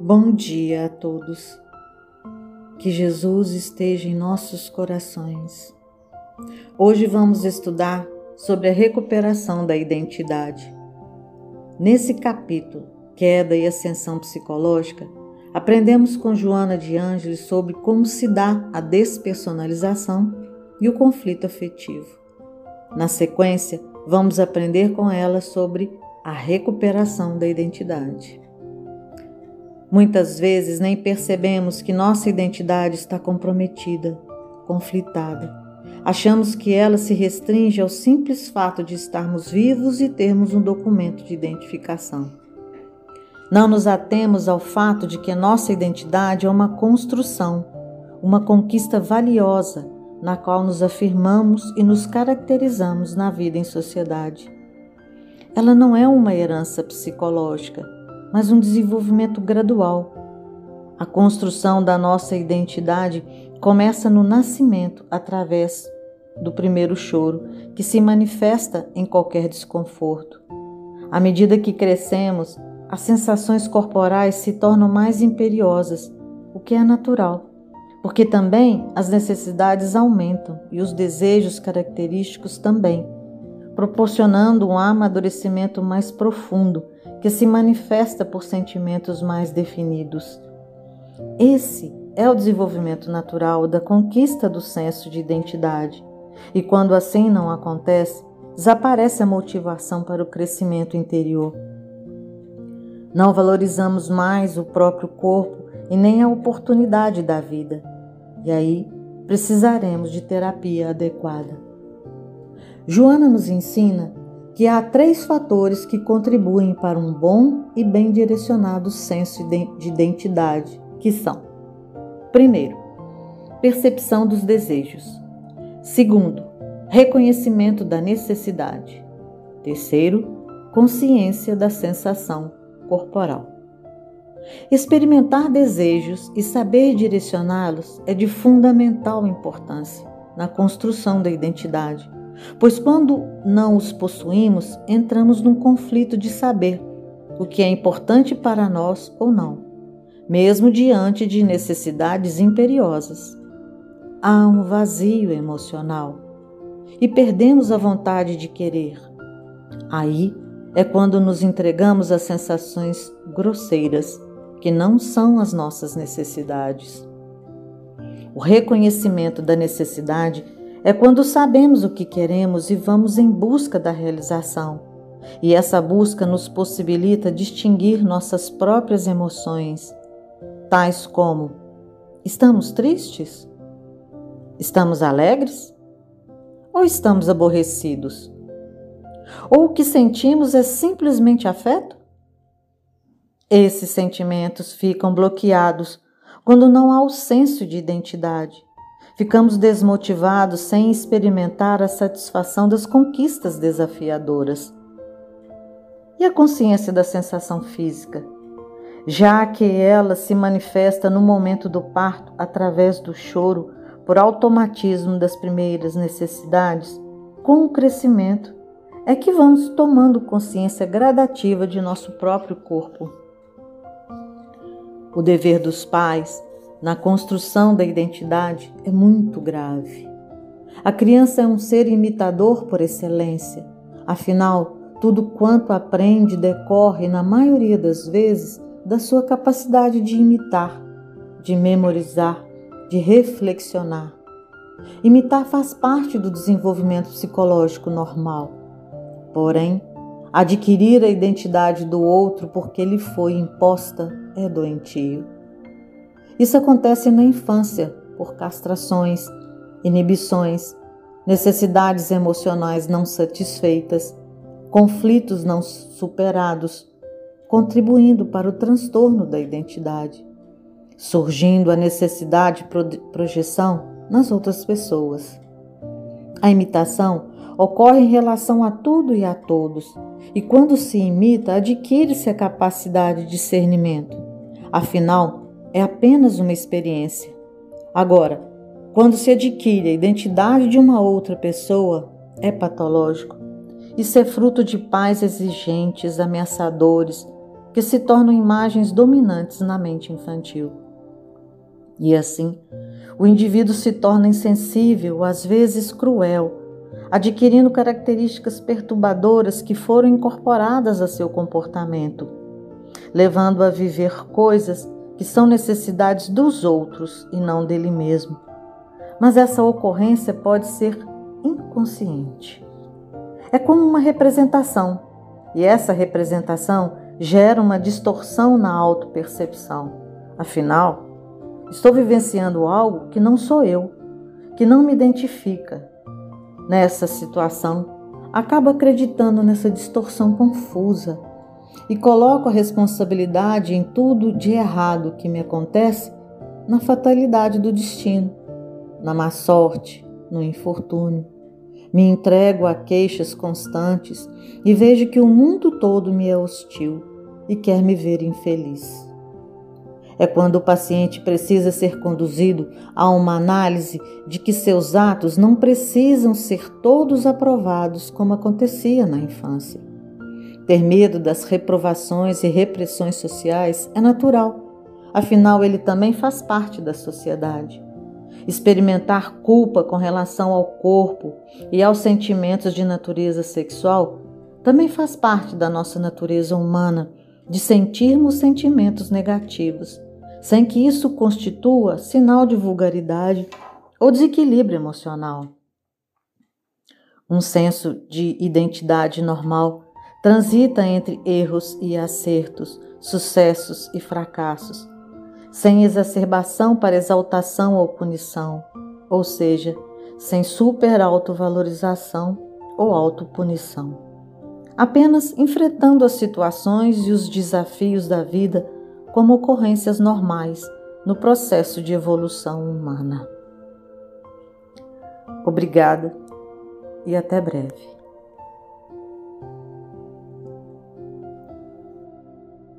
Bom dia a todos. Que Jesus esteja em nossos corações. Hoje vamos estudar sobre a recuperação da identidade. Nesse capítulo, Queda e Ascensão Psicológica, aprendemos com Joana de Ângeles sobre como se dá a despersonalização e o conflito afetivo. Na sequência, vamos aprender com ela sobre a recuperação da identidade. Muitas vezes nem percebemos que nossa identidade está comprometida, conflitada. Achamos que ela se restringe ao simples fato de estarmos vivos e termos um documento de identificação. Não nos atemos ao fato de que nossa identidade é uma construção, uma conquista valiosa na qual nos afirmamos e nos caracterizamos na vida em sociedade. Ela não é uma herança psicológica, mas um desenvolvimento gradual. A construção da nossa identidade começa no nascimento através do primeiro choro, que se manifesta em qualquer desconforto. À medida que crescemos, as sensações corporais se tornam mais imperiosas, o que é natural, porque também as necessidades aumentam e os desejos característicos também proporcionando um amadurecimento mais profundo que se manifesta por sentimentos mais definidos. Esse é o desenvolvimento natural da conquista do senso de identidade, e quando assim não acontece, desaparece a motivação para o crescimento interior. Não valorizamos mais o próprio corpo e nem a oportunidade da vida, e aí precisaremos de terapia adequada. Joana nos ensina que há três fatores que contribuem para um bom e bem direcionado senso de identidade, que são: primeiro, percepção dos desejos. Segundo, reconhecimento da necessidade. Terceiro, consciência da sensação corporal. Experimentar desejos e saber direcioná-los é de fundamental importância na construção da identidade Pois quando não os possuímos, entramos num conflito de saber o que é importante para nós ou não, mesmo diante de necessidades imperiosas. Há um vazio emocional e perdemos a vontade de querer. Aí é quando nos entregamos a sensações grosseiras que não são as nossas necessidades. O reconhecimento da necessidade é quando sabemos o que queremos e vamos em busca da realização. E essa busca nos possibilita distinguir nossas próprias emoções, tais como: estamos tristes? Estamos alegres? Ou estamos aborrecidos? Ou o que sentimos é simplesmente afeto? Esses sentimentos ficam bloqueados quando não há o senso de identidade Ficamos desmotivados sem experimentar a satisfação das conquistas desafiadoras. E a consciência da sensação física? Já que ela se manifesta no momento do parto através do choro, por automatismo das primeiras necessidades, com o crescimento é que vamos tomando consciência gradativa de nosso próprio corpo. O dever dos pais na construção da identidade é muito grave. A criança é um ser imitador por excelência, afinal, tudo quanto aprende decorre, na maioria das vezes, da sua capacidade de imitar, de memorizar, de reflexionar. Imitar faz parte do desenvolvimento psicológico normal. Porém, adquirir a identidade do outro porque lhe foi imposta é doentio. Isso acontece na infância por castrações, inibições, necessidades emocionais não satisfeitas, conflitos não superados, contribuindo para o transtorno da identidade, surgindo a necessidade de projeção nas outras pessoas. A imitação ocorre em relação a tudo e a todos, e quando se imita, adquire-se a capacidade de discernimento. Afinal, é apenas uma experiência. Agora, quando se adquire a identidade de uma outra pessoa, é patológico. Isso é fruto de pais exigentes, ameaçadores, que se tornam imagens dominantes na mente infantil. E assim, o indivíduo se torna insensível, às vezes cruel, adquirindo características perturbadoras que foram incorporadas a seu comportamento, levando a viver coisas que são necessidades dos outros e não dele mesmo. Mas essa ocorrência pode ser inconsciente. É como uma representação, e essa representação gera uma distorção na autopercepção. Afinal, estou vivenciando algo que não sou eu, que não me identifica. Nessa situação, acabo acreditando nessa distorção confusa e coloco a responsabilidade em tudo de errado que me acontece na fatalidade do destino, na má sorte, no infortúnio. Me entrego a queixas constantes e vejo que o mundo todo me é hostil e quer me ver infeliz. É quando o paciente precisa ser conduzido a uma análise de que seus atos não precisam ser todos aprovados como acontecia na infância. Ter medo das reprovações e repressões sociais é natural, afinal, ele também faz parte da sociedade. Experimentar culpa com relação ao corpo e aos sentimentos de natureza sexual também faz parte da nossa natureza humana de sentirmos sentimentos negativos, sem que isso constitua sinal de vulgaridade ou desequilíbrio emocional. Um senso de identidade normal transita entre erros e acertos, sucessos e fracassos, sem exacerbação para exaltação ou punição, ou seja, sem super autovalorização ou autopunição. Apenas enfrentando as situações e os desafios da vida como ocorrências normais no processo de evolução humana. Obrigada e até breve.